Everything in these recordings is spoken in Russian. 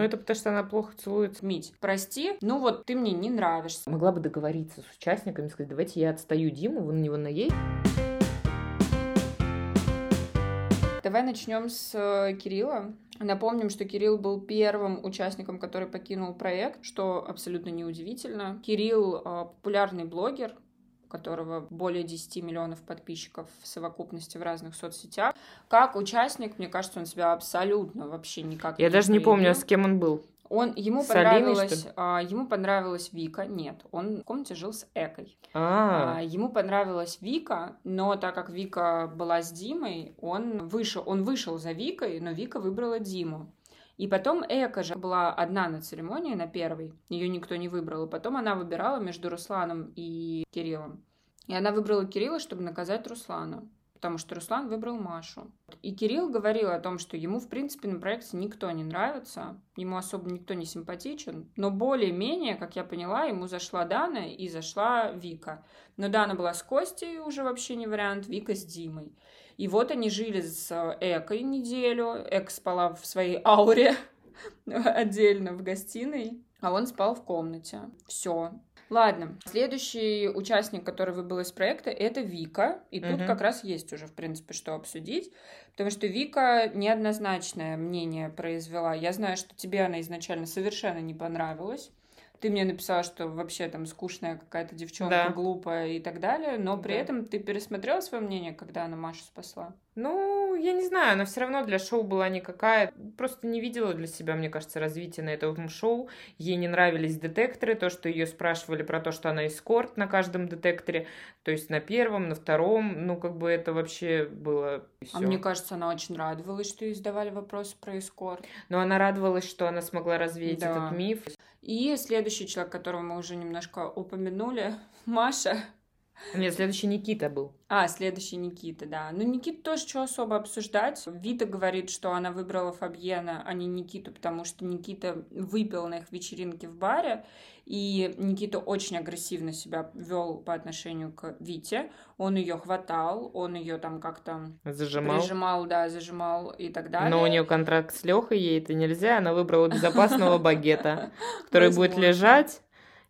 Ну, это потому что она плохо целуется. Мить, прости, ну вот ты мне не нравишься. Могла бы договориться с участниками, сказать, давайте я отстаю Диму, вы на него наедете. Давай начнем с э, Кирилла. Напомним, что Кирилл был первым участником, который покинул проект, что абсолютно неудивительно. Кирилл э, популярный блогер, у которого более 10 миллионов подписчиков в совокупности в разных соцсетях. Как участник, мне кажется, он себя абсолютно вообще никак Я не даже не помню, проявил. с кем он был. Он, ему, С понравилась, а, ему понравилась Вика. Нет, он в комнате жил с Экой. А, А, Ему понравилась Вика, но так как Вика была с Димой, он вышел, он вышел за Викой, но Вика выбрала Диму. И потом Эка же была одна на церемонии, на первой. Ее никто не выбрал. И потом она выбирала между Русланом и Кириллом. И она выбрала Кирилла, чтобы наказать Руслана. Потому что Руслан выбрал Машу. И Кирилл говорил о том, что ему, в принципе, на проекте никто не нравится, ему особо никто не симпатичен, но более-менее, как я поняла, ему зашла Дана и зашла Вика. Но Дана была с Костей, уже вообще не вариант, Вика с Димой. И вот они жили с Экой неделю, Эк спала в своей ауре отдельно в гостиной, а он спал в комнате. Все. Ладно, следующий участник, который выбыл из проекта, это Вика. И тут Мгм. как раз есть уже, в принципе, что обсудить. Потому что Вика неоднозначное мнение произвела. Я знаю, что тебе она изначально совершенно не понравилась. Ты мне написала, что вообще там скучная какая-то девчонка, Да. глупая и так далее, но при Да. этом ты пересмотрела свое мнение, когда она Машу спасла? ну, я не знаю, она все равно для шоу была никакая. Просто не видела для себя, мне кажется, развития на этом шоу. Ей не нравились детекторы, то, что ее спрашивали про то, что она эскорт на каждом детекторе, то есть на первом, на втором, ну, как бы это вообще было А всё. мне кажется, она очень радовалась, что ей задавали вопросы про эскорт. Но она радовалась, что она смогла развеять Да. этот миф. И следующий человек, которого мы уже немножко упомянули, Маша. Нет, следующий Никита был. А, следующий Никита, да. Ну, Никита тоже что особо обсуждать. Вита говорит, что она выбрала Фабьена, а не Никиту, потому что Никита выпил на их вечеринке в баре, и Никита очень агрессивно себя вел по отношению к Вите. Он ее хватал, он ее там как-то Зажимал. прижимал, да, зажимал и так далее. Но у нее контракт с Лехой, ей это нельзя. Она выбрала безопасного багета, который будет лежать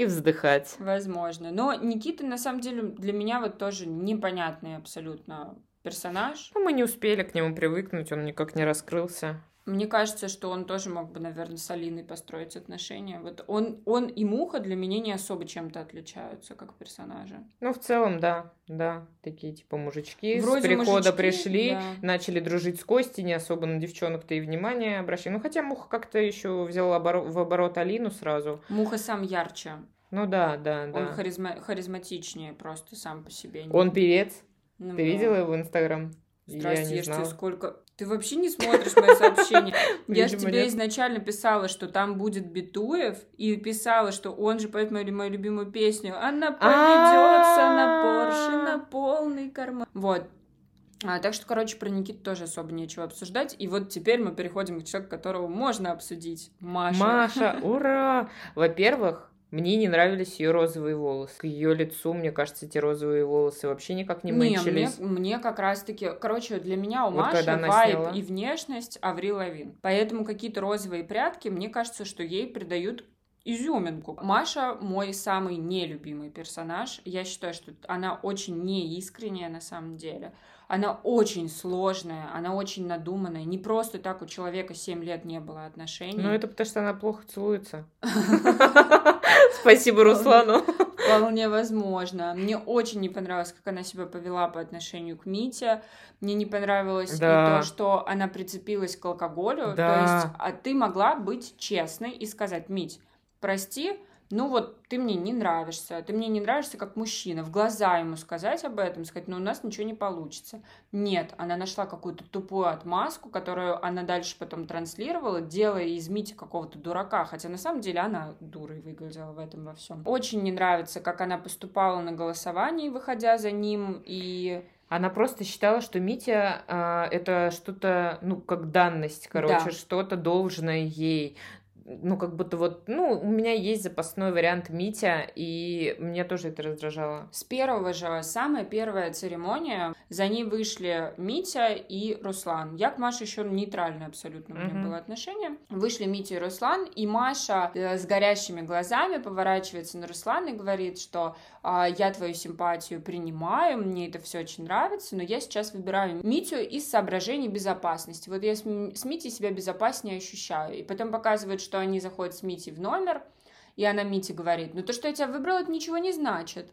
и вздыхать. Возможно. Но Никита, на самом деле, для меня вот тоже непонятный абсолютно персонаж. Ну, мы не успели к нему привыкнуть, он никак не раскрылся. Мне кажется, что он тоже мог бы, наверное, с Алиной построить отношения. Вот он, он и Муха для меня не особо чем-то отличаются, как персонажи. Ну, в целом, да, да, такие типа мужички Вроде с прихода мужички, пришли, да. начали дружить с Костей, не особо на девчонок-то и внимание обращали. Ну, хотя Муха как-то еще взял оборо- в оборот Алину сразу. Муха сам ярче. Ну да, да, да. Он харизма- харизматичнее просто сам по себе. Он певец. Ну Ты видела его в Инстаграм? Здрасте, я не знала. сколько... Ты вообще не смотришь мои сообщения. Я же тебе изначально писала, что там будет Битуев, и писала, что он же поет мою, мою любимую песню. Она поведется на Порше на полный карман. Вот. А, так что, короче, про Никиту тоже особо нечего обсуждать. И вот теперь мы переходим к человеку, которого можно обсудить. Маша. Маша, ура! Во-первых, мне не нравились ее розовые волосы. К ее лицу, мне кажется, эти розовые волосы вообще никак не Не, мне, мне как раз-таки... Короче, для меня у Вот Маши вайб сняла. и внешность Аврил Лавин. Поэтому какие-то розовые прятки, мне кажется, что ей придают изюминку. Маша мой самый нелюбимый персонаж. Я считаю, что она очень неискренняя на самом деле. Она очень сложная, она очень надуманная. Не просто так у человека 7 лет не было отношений. Ну, это потому что она плохо целуется. Спасибо Руслану. Вполне возможно. Мне очень не понравилось, как она себя повела по отношению к Мите. Мне не понравилось Да. и то, что она прицепилась к алкоголю. Да. То есть, а ты могла быть честной и сказать, Мить, прости, ну вот ты мне не нравишься, ты мне не нравишься как мужчина. В глаза ему сказать об этом, сказать, ну у нас ничего не получится. Нет, она нашла какую-то тупую отмазку, которую она дальше потом транслировала, делая из Мити какого-то дурака, хотя на самом деле она дурой выглядела в этом во всем. Очень не нравится, как она поступала на голосовании, выходя за ним, и Она просто считала, что Митя а, это что-то, ну, как данность, короче, Да. что-то должное ей. Ну, как будто вот, ну, у меня есть запасной вариант Митя, и мне тоже это раздражало. С первого же, самая первая церемония, за ней вышли Митя и Руслан. Я к Маше еще нейтральное абсолютно у меня mm-hmm. было отношение. Вышли Митя и Руслан, и Маша э, с горящими глазами поворачивается на Руслана и говорит, что э, я твою симпатию принимаю, мне это все очень нравится, но я сейчас выбираю Митю из соображений безопасности. Вот я с, с Митей себя безопаснее ощущаю. И потом показывают, что они заходят с Митей в номер, и она Мите говорит, ну то, что я тебя выбрала, это ничего не значит.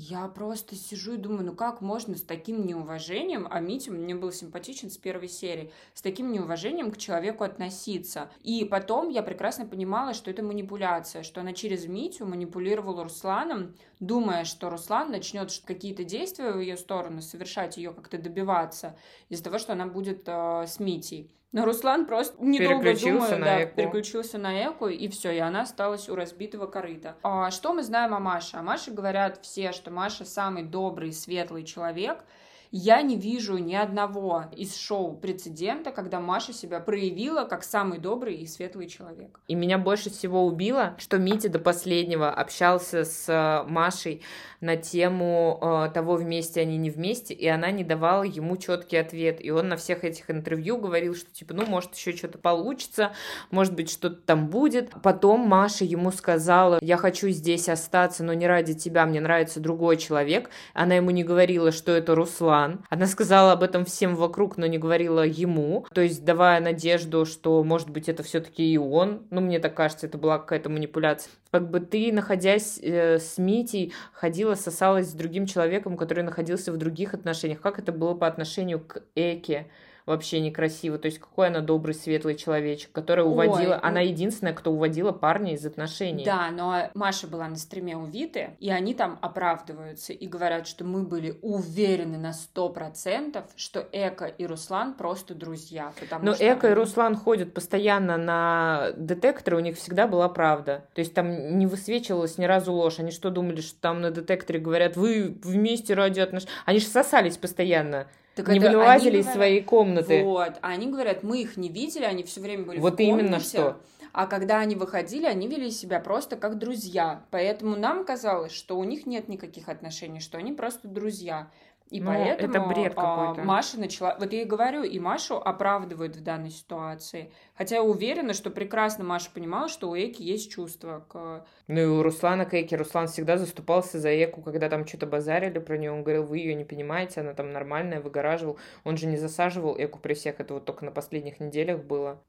Я просто сижу и думаю, ну как можно с таким неуважением, а Митя мне был симпатичен с первой серии, с таким неуважением к человеку относиться. И потом я прекрасно понимала, что это манипуляция, что она через Митю манипулировала Русланом, думая, что Руслан начнет какие-то действия в ее сторону, совершать ее как-то добиваться из-за того, что она будет э, с Митей. Но Руслан просто недолго думая, да, эку. переключился на Эку, и все, и она осталась у разбитого корыта. А что мы знаем о Маше? О Маше говорят все, что Маша самый добрый, светлый человек, я не вижу ни одного из шоу прецедента, когда Маша себя проявила как самый добрый и светлый человек. И меня больше всего убило, что Митя до последнего общался с э, Машей на тему э, того, вместе они не вместе, и она не давала ему четкий ответ. И он на всех этих интервью говорил, что типа, ну, может, еще что-то получится, может быть, что-то там будет. Потом Маша ему сказала, я хочу здесь остаться, но не ради тебя, мне нравится другой человек. Она ему не говорила, что это Руслан, план. Она сказала об этом всем вокруг, но не говорила ему, то есть давая надежду, что, может быть, это все-таки и он. Ну, мне так кажется, это была какая-то манипуляция. Как бы ты, находясь э, с Митей, ходила, сосалась с другим человеком, который находился в других отношениях. Как это было по отношению к Эке? Вообще некрасиво. То есть какой она добрый, светлый человечек, которая уводила... Ой, она единственная, кто уводила парня из отношений. Да, но Маша была на стриме у Виты, и они там оправдываются и говорят, что мы были уверены на сто процентов, что Эка и Руслан просто друзья. Но что Эка и Руслан ходят постоянно на детекторы, у них всегда была правда. То есть там не высвечивалась ни разу ложь. Они что думали, что там на детекторе говорят, вы вместе ради отношений... Они же сосались постоянно. Так не вылазили из говорят, своей комнаты. Вот, а они говорят, мы их не видели, они все время были вот в комнате. Вот именно что. А когда они выходили, они вели себя просто как друзья. Поэтому нам казалось, что у них нет никаких отношений, что они просто друзья. И ну, поэтому это бред а, какой-то. Маша начала... Вот я и говорю, и Машу оправдывают в данной ситуации. Хотя я уверена, что прекрасно Маша понимала, что у Эки есть чувства к... Ну и у Руслана к Эке. Руслан всегда заступался за Эку, когда там что-то базарили про нее. Он говорил, вы ее не понимаете, она там нормальная, выгораживал. Он же не засаживал Эку при всех. Это вот только на последних неделях было.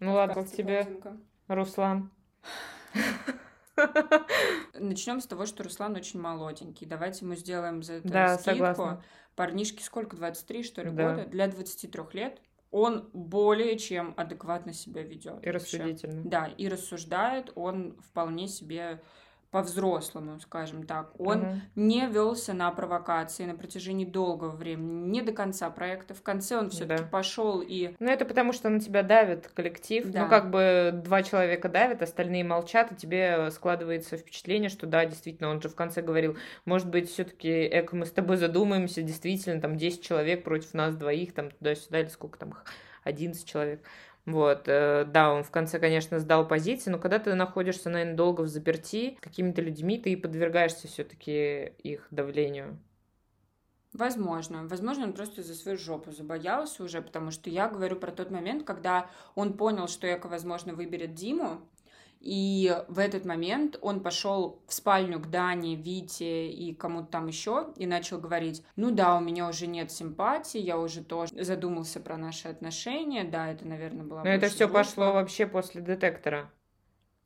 Ну ладно, как тебе, Руслан? Начнем с того, что Руслан очень молоденький. Давайте мы сделаем за это да, скидку. Согласна. Парнишки сколько, 23, что ли, да. года? Для 23 лет он более чем адекватно себя ведет. И рассудительно. Да, и рассуждает, он вполне себе по-взрослому, скажем так. Он угу. не велся на провокации на протяжении долгого времени, не до конца проекта. В конце он все-таки да. пошел и. Ну, это потому, что на тебя давит коллектив. Да. Ну, как бы два человека давят, остальные молчат, и тебе складывается впечатление, что да, действительно, он же в конце говорил, может быть, все-таки Эко, мы с тобой задумаемся, действительно, там 10 человек против нас двоих, там туда-сюда, или сколько там их, 11 человек. Вот, э, да, он в конце, конечно, сдал позиции, но когда ты находишься, наверное, долго в заперти с какими-то людьми, ты подвергаешься все-таки их давлению. Возможно. Возможно, он просто за свою жопу забоялся уже, потому что я говорю про тот момент, когда он понял, что Эко, возможно, выберет Диму, и в этот момент он пошел в спальню к Дане, Вите и кому-то там еще и начал говорить, ну да, у меня уже нет симпатии, я уже тоже задумался про наши отношения, да, это, наверное, было. Но это все пошло вообще после детектора.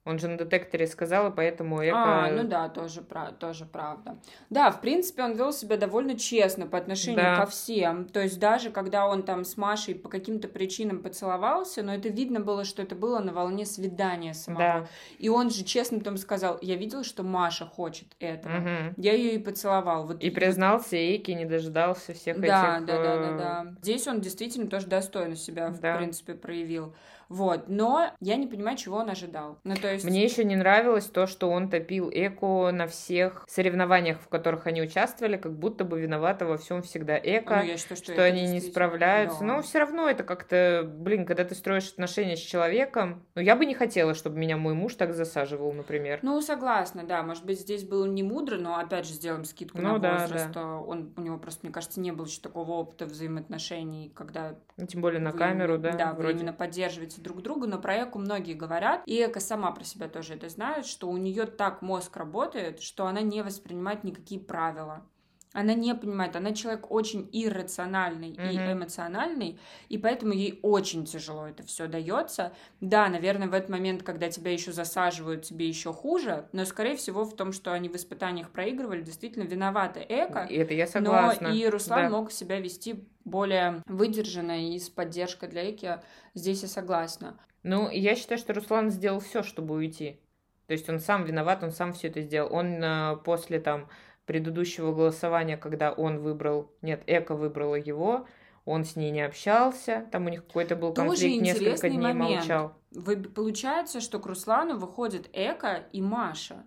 Он же на детекторе сказал, и поэтому Эко... А, ну да, тоже, тоже правда. Да, в принципе, он вел себя довольно честно по отношению да. ко всем. То есть даже когда он там с Машей по каким-то причинам поцеловался, но это видно было, что это было на волне свидания самого. Да. И он же честно там сказал, я видел, что Маша хочет этого. Угу. Я ее и поцеловал. Вот, и признался Эйки, не дождался всех да, этих... Да, да, да, да. Здесь он действительно тоже достойно себя, да. в принципе, проявил. Вот, но я не понимаю, чего он ожидал. Ну, то есть... Мне еще не нравилось то, что он топил Эко на всех соревнованиях, в которых они участвовали, как будто бы виновата во всем всегда Эко, Ну, я считаю, что, что, они не справляются. да. Но все равно это как-то, блин, когда ты строишь отношения с человеком, ну, я бы не хотела, чтобы меня мой муж так засаживал, например. Ну, согласна, да. Может быть, здесь было не мудро, но опять же сделаем скидку Ну на да, возраст. а Он, у него просто, мне кажется, не было еще такого опыта взаимоотношений, когда Ну, Тем более на вы камеру, да, Да, вы вроде. именно поддерживаете друг друга, но про Эку многие говорят, и Эка сама про себя тоже это знает, что у нее так мозг работает, что она не воспринимает никакие правила. Она не понимает, она человек очень иррациональный и Мгм. эмоциональный, и поэтому ей очень тяжело это все дается. Да, наверное, в этот момент, когда тебя еще засаживают, тебе еще хуже, но, скорее всего, в том, что они в испытаниях проигрывали, действительно виновата Эка. И это я согласна. Но и Руслан да. мог себя вести более выдержанно и с поддержкой для Эки. Здесь я согласна. Ну, я считаю, что Руслан сделал все, чтобы уйти. То есть он сам виноват, он сам все это сделал. Он э, после там предыдущего голосования, когда он выбрал, нет, Эко выбрала его, он с ней не общался, там у них какой-то был конфликт, несколько дней момент. молчал. Вы- Получается, что к Руслану выходит Эка и Маша.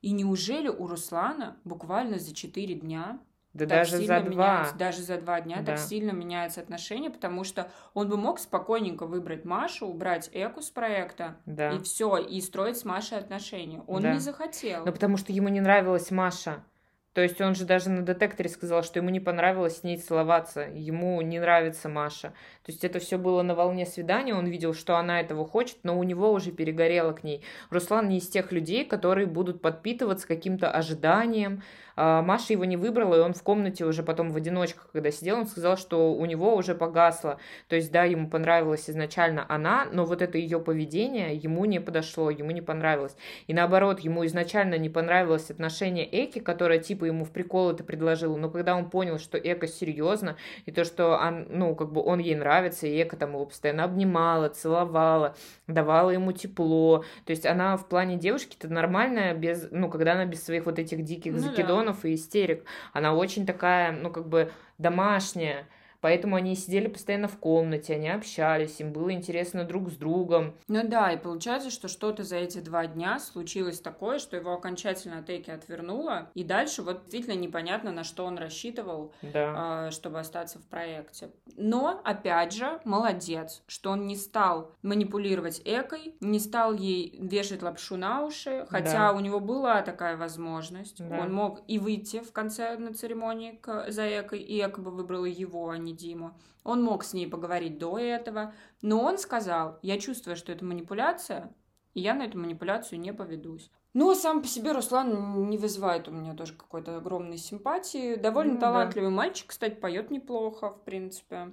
И неужели у Руслана буквально за 4 дня Да так даже сильно за два. меняется- даже за два дня Да. так сильно меняются отношения, потому что он бы мог спокойненько выбрать Машу, убрать Эку с проекта, Да. и все, и строить с Машей отношения. Он Да. не захотел. Ну, потому что ему не нравилась Маша. То есть он же даже на детекторе сказал, что ему не понравилось с ней целоваться, ему не нравится Маша. То есть это все было на волне свидания, он видел, что она этого хочет, но у него уже перегорело к ней. Руслан не из тех людей, которые будут подпитываться каким-то ожиданием. А, Маша его не выбрала, и он в комнате уже потом в одиночку, когда сидел, он сказал, что у него уже погасло. То есть, да, ему понравилась изначально она, но вот это ее поведение ему не подошло, ему не понравилось. И наоборот, ему изначально не понравилось отношение Эки, которая типа ему в прикол это предложила, но когда он понял, что Эка серьезно, и то, что он, ну, как бы он ей нравится, и Эка там его постоянно обнимала, целовала, давала ему тепло. То есть она в плане девушки-то нормальная, без, ну, когда она без своих вот этих диких Ну да. Закидонов и истерик. Она очень такая, ну, как бы домашняя. Поэтому они сидели постоянно в комнате, они общались, им было интересно друг с другом. Ну да, и получается, что что-то за эти два дня случилось такое, что его окончательно от Эки отвернуло, и дальше вот действительно непонятно, на что он рассчитывал, Да. а, чтобы остаться в проекте. Но, опять же, молодец, что он не стал манипулировать Экой, не стал ей вешать лапшу на уши, хотя Да. у него была такая возможность. Да. Он мог и выйти в конце на церемонии к- за Экой, и Эка бы выбрала его, а не Диму. Он мог с ней поговорить до этого, но он сказал, я чувствую, что это манипуляция, и я на эту манипуляцию не поведусь. Ну, сам по себе Руслан не вызывает у меня тоже какой-то огромной симпатии. Довольно Ну да. талантливый мальчик, кстати, поет неплохо, в принципе.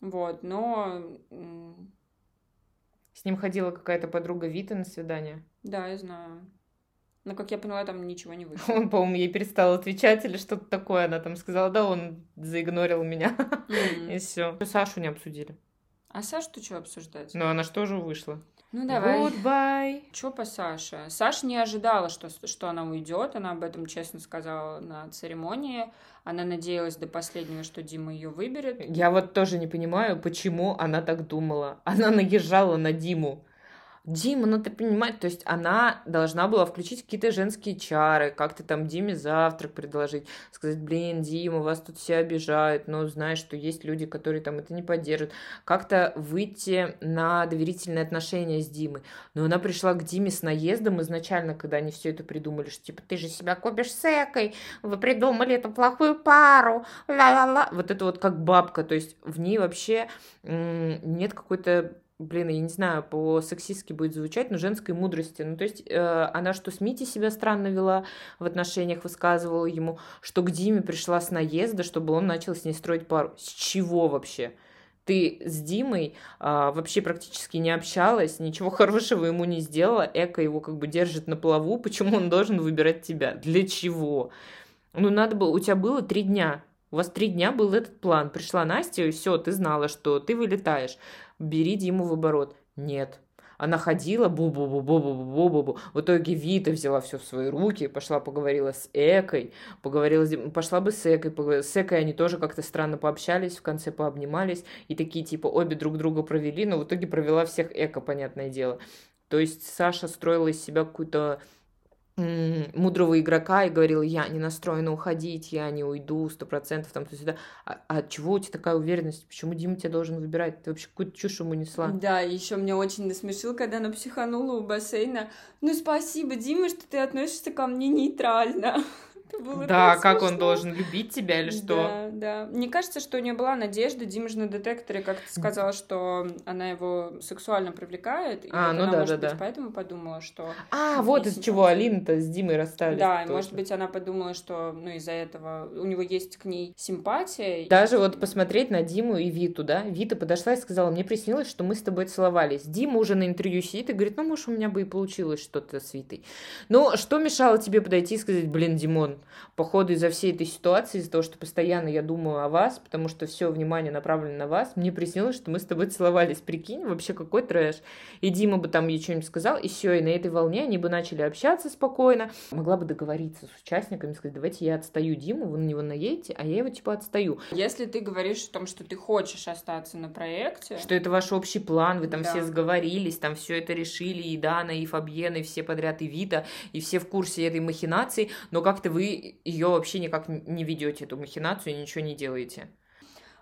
Вот, но... С ним ходила какая-то подруга Вита на свидание. Да, я знаю. Но, как я поняла, там ничего не вышло. Он, по-моему, ей перестал отвечать или что-то такое. Она там сказала, да, он заигнорил меня. М. И все. Сашу не обсудили. А Сашу ты что обсуждать? Но она же тоже вышла. Ну, давай. Goodbye. Что по Саше? Саша не ожидала, что, что она уйдет. Она об этом честно сказала на церемонии. Она надеялась до последнего, что Дима ее выберет. Я вот тоже не понимаю, почему она так думала. Она наезжала на Диму. Дима, ну ты понимаешь, то есть она должна была включить какие-то женские чары, как-то там Диме завтрак предложить, сказать, блин, Дима, вас тут все обижают, но знаешь, что есть люди, которые там это не поддержат, как-то выйти на доверительные отношения с Димой. Но она пришла к Диме с наездом изначально, когда они все это придумали, что типа ты же себя копишь с Экой, вы придумали эту плохую пару, ла-ла-ла. Вот это вот как бабка, то есть в ней вообще нет какой-то блин, я не знаю, по-сексистски будет звучать, но женской мудрости. Ну, то есть э, она что с Мити себя странно вела в отношениях, высказывала ему, что к Диме пришла с наезда, чтобы он начал с ней строить пару. С чего вообще? Ты с Димой а, вообще практически не общалась, ничего хорошего ему не сделала, Эко его как бы держит на плаву, почему он должен выбирать тебя? Для чего? Ну, надо было, у тебя было три дня, у вас три дня был этот план. Пришла Настя, и все, ты знала, что ты вылетаешь. Бери Диму в оборот. Нет. Она ходила, бу-бу-бу-бу-бу-бу-бу-бу. В итоге Вита взяла все в свои руки, пошла поговорила с Экой, поговорила с... Пошла бы с Экой, с Экой они тоже как-то странно пообщались, в конце пообнимались, и такие, типа, обе друг друга провели, но в итоге провела всех Эко, понятное дело. То есть Саша строила из себя какую-то мудрого игрока и говорил, я не настроена уходить, я не уйду, сто процентов там туда-сюда. А, а от чего у тебя такая уверенность? Почему Дима тебя должен выбирать? Ты вообще какую-то чушь ему несла. Да, еще меня очень насмешил, когда она психанула у бассейна. Ну, спасибо, Дима, что ты относишься ко мне нейтрально. Было да, как смешно. он должен любить тебя или что? Да, да. Мне кажется, что у нее была надежда. Дима же на детекторе как-то сказала, что она его сексуально привлекает. И а, вот ну она, да, может да, быть, да. поэтому подумала, что... А, вот из чего Алина-то с Димой расстались. Да, может быть, она подумала, что ну из-за этого у него есть к ней симпатия. Даже вот посмотреть на Диму и Виту, да? Вита подошла и сказала, мне приснилось, что мы с тобой целовались. Дима уже на интервью сидит и говорит, ну, может, у меня бы и получилось что-то с Витой. Ну, что мешало тебе подойти и сказать, блин, Димон, походу из-за всей этой ситуации, из-за того, что постоянно я думаю о вас, потому что все внимание направлено на вас, мне приснилось, что мы с тобой целовались. Прикинь, вообще какой трэш. И Дима бы там ей что-нибудь сказал, и все, и на этой волне они бы начали общаться спокойно. Могла бы договориться с участниками, сказать, давайте я отстаю Диму, вы на него наедете, а я его типа отстаю. Если ты говоришь о том, что ты хочешь остаться на проекте... Что это ваш общий план, вы там да. все сговорились, там все это решили, и Дана, и Фабьена, и все подряд, и Вита, и все в курсе этой махинации, но как-то вы ее вообще никак не ведете, эту махинацию, и ничего не делаете.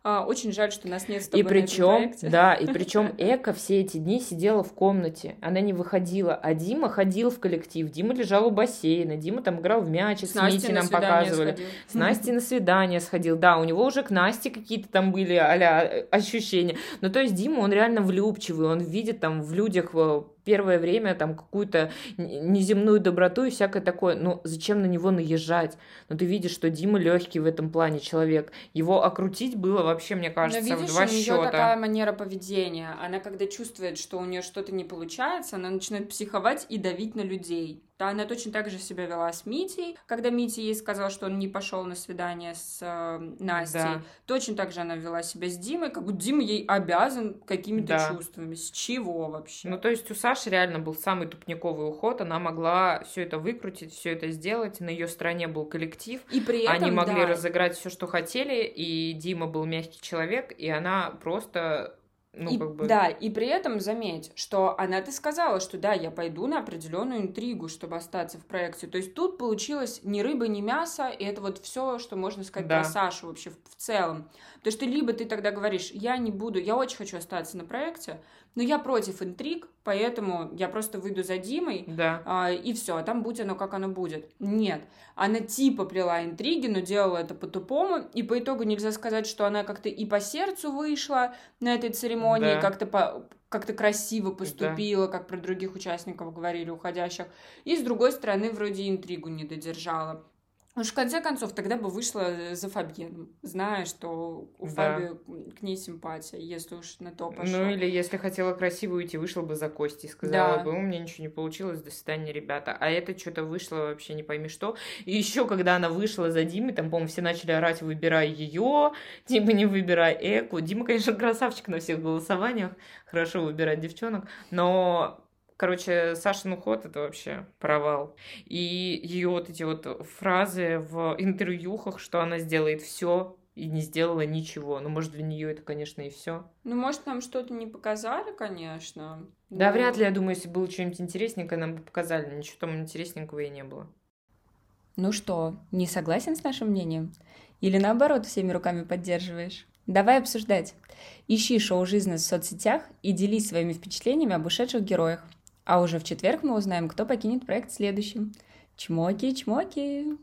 А, очень жаль, что нас нет с тобой и причем, да, и причем Эка все эти дни сидела в комнате, она не выходила, а Дима ходил в коллектив, Дима лежал у бассейна, Дима там играл в мяч, с, с Мити нам показывали, сходил. с Настей на свидание сходил, да, у него уже к Насте какие-то там были а ощущения, ну то есть Дима, он реально влюбчивый, он видит там в людях э, первое время там какую-то неземную доброту и всякое такое. Но зачем на него наезжать? Но ты видишь, что Дима легкий в этом плане человек. Его окрутить было вообще, мне кажется, Но видишь, в два у нее такая манера поведения. Она когда чувствует, что у нее что-то не получается, она начинает психовать и давить на людей. Да, она точно так же себя вела с Митей, когда Митя ей сказал, что он не пошел на свидание с э, Настей. Да. Точно так же она вела себя с Димой, как будто Дима ей обязан какими-то да. чувствами. С чего вообще? Ну, то есть у Саши реально был самый тупниковый уход, она могла все это выкрутить, все это сделать. На ее стороне был коллектив. И при этом, Они могли да. разыграть все, что хотели, и Дима был мягкий человек, и она просто ну, и, как бы... Да, и при этом заметь, что она-то сказала, что да, я пойду на определенную интригу, чтобы остаться в проекте. То есть тут получилось ни рыба, ни мясо, и это вот все, что можно сказать да. про Сашу вообще в, в целом. То есть ты либо ты тогда говоришь, я не буду, я очень хочу остаться на проекте, но я против интриг, поэтому я просто выйду за Димой, да. а, и все, а там будь оно как оно будет. Нет, она типа плела интриги, но делала это по-тупому, и по итогу нельзя сказать, что она как-то и по сердцу вышла на этой церемонии, да. как-то по как-то красиво поступила, да. как про других участников говорили, уходящих. И с другой стороны, вроде интригу не додержала. Уж в конце концов, тогда бы вышла за Фабьеном, зная, что у да. Фаби к ней симпатия, если уж на то пошло. Ну, или если хотела красиво уйти, вышла бы за Кости, сказала да. бы, у меня ничего не получилось, до свидания, ребята. А это что-то вышло вообще не пойми что. И еще, когда она вышла за Димой, там, по-моему, все начали орать, выбирай ее, Дима, не выбирай Эку. Дима, конечно, красавчик на всех голосованиях, хорошо выбирать девчонок, но Короче, Сашин уход это вообще провал. И ее вот эти вот фразы в интервьюхах, что она сделает все и не сделала ничего. Ну, может, для нее это, конечно, и все. Ну, может, нам что-то не показали, конечно. Да, но... вряд ли, я думаю, если было что-нибудь интересненькое, нам бы показали. Ничего там интересненького и не было. Ну что, не согласен с нашим мнением? Или наоборот, всеми руками поддерживаешь? Давай обсуждать. Ищи шоу «Жизнь» в соцсетях и делись своими впечатлениями об ушедших героях. А уже в четверг мы узнаем, кто покинет проект следующим. Чмоки-чмоки!